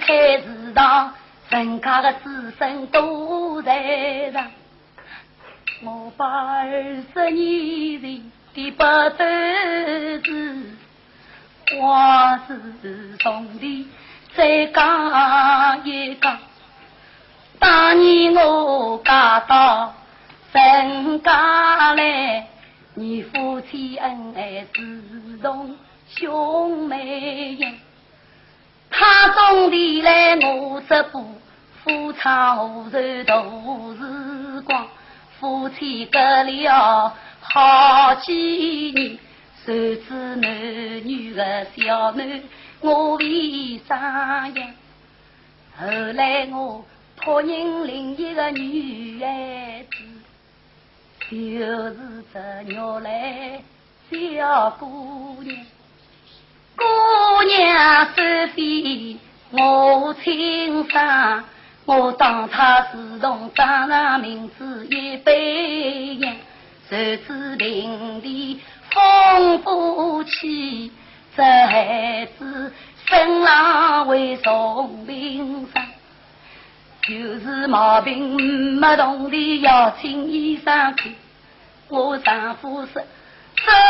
开始道，人家的子孙都在上。我把二十年前的不得志，往事重提再讲一讲。当年我嫁到陈家来，你夫妻恩爱如同兄妹他种地来我织布，夫唱妇柔度时光。夫妻隔了好几年，谁知男女的小囡我为啥样？后来我托人领一个女孩子，就是这鸟来小姑娘。姑娘是非我亲生。我当他自从长上名字一杯样，谁知平地风不起，这孩子生来为重病生，就是毛病没懂的要请医生看。我丈夫说，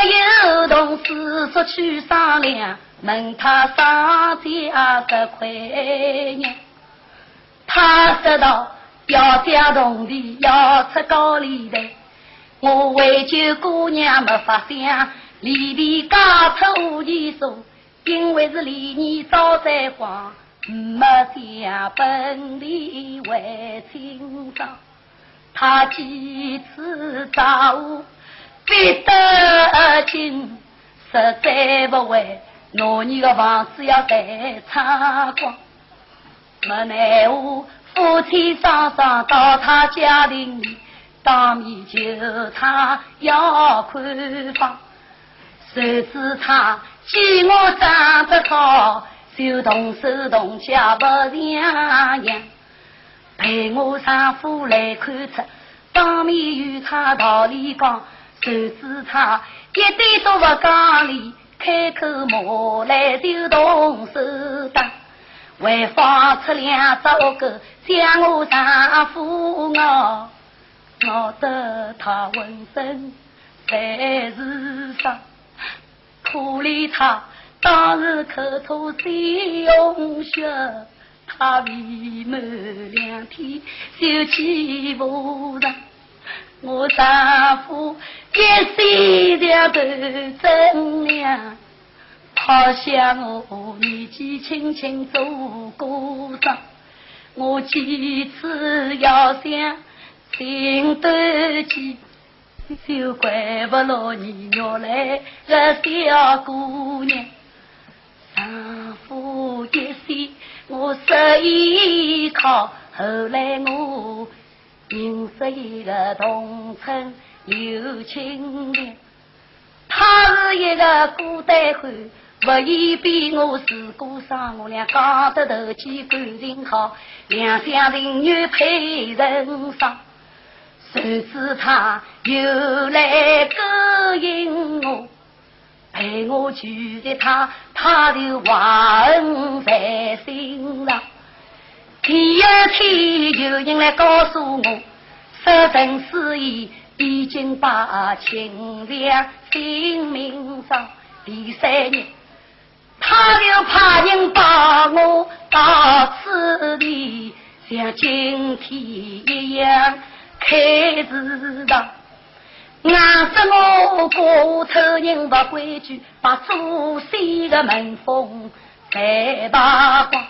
只有同事出去商量，问他商家这块娘。他说道：“要加铜的，要出高利的。我为救姑娘没法想，离地家出无钱数，因为是离你早在慌，没将本地为清爽。他几次找我，逼得紧，实在不会，拿你的房子要再拆光。”没奈何，夫妻双双到他家里，当面求他要看房。谁知他见我长得好，就动手动脚不像样。陪我丈夫来看车，当面与他道理讲。谁知他一点都不讲理，开口骂来就动手打。还放出两只恶狗，将我丈夫咬，咬得他浑身全是伤。可怜他当时口吐鲜血，他未满两天就起不上。我丈夫一心要斗真娘。好像我年纪轻轻做过伤，我几次要想寻得急，就怪不落你原来个小姑娘。丈夫一死，我失依靠，后来我认识一个同村有青莲，他是一个孤单汉。不以比我是孤伤，我俩搞得投机感情好，两厢情愿配人伤。谁知他又来勾引我，陪我聚在他他的怀恩在。第二天有人来告诉我，说陈思义已经把亲娘性命上。第三日。他就怕人把我到此地，像今天一样开祠堂。硬说我过头人不规矩，把祖先的门风再打光。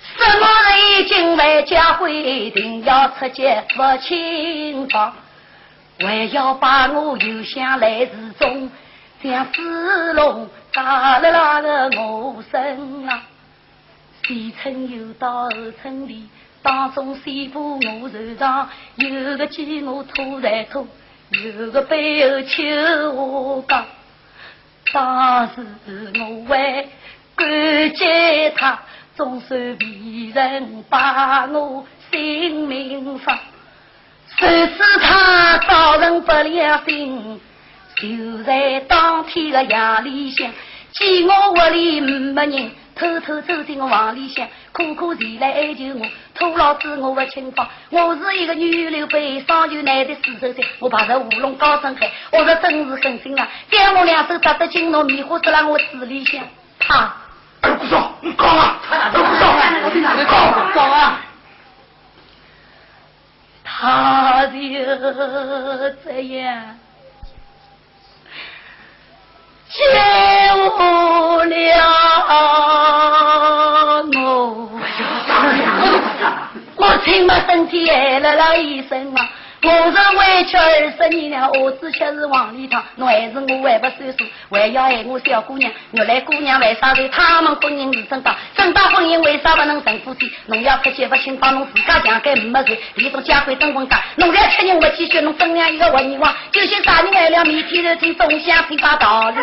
什么人进外家规定要出街不清房，还要把我留下来之中，像死龙。打了那个我身啊，前村又到后村里，当中西部我手上，有个鸡我拖在拖，有个背后求我讲。当时我还感激他，总算为人把我性命放。谁知他招人不了心。就在当天的夜里向，见我屋里没人，偷偷走进我房里向，苦苦前来哀求我，土老子我不清芳，我是一个女流悲伤就难的四十岁，我怕这乌龙高声喊，我说真是狠心啊，给我两手扎得紧，糯米花是让我嘴里想，他，二不少，你搞啊，二不少，我听你搞搞啊，他就这样。救了。我，我亲妈身体挨了了一身嘛。我是委屈二十年了，儿子却是黄里汤。侬还是我还不算数，还要爱我小姑娘。原来姑娘为啥对他们婚姻是正当？正当婚姻为啥不能成夫妻？侬要不结不清帮侬自家强奸没罪。李总家会登婚家，侬在吃人不体恤，侬分量一个活人王。就些啥人为了每天头听东乡听把道理。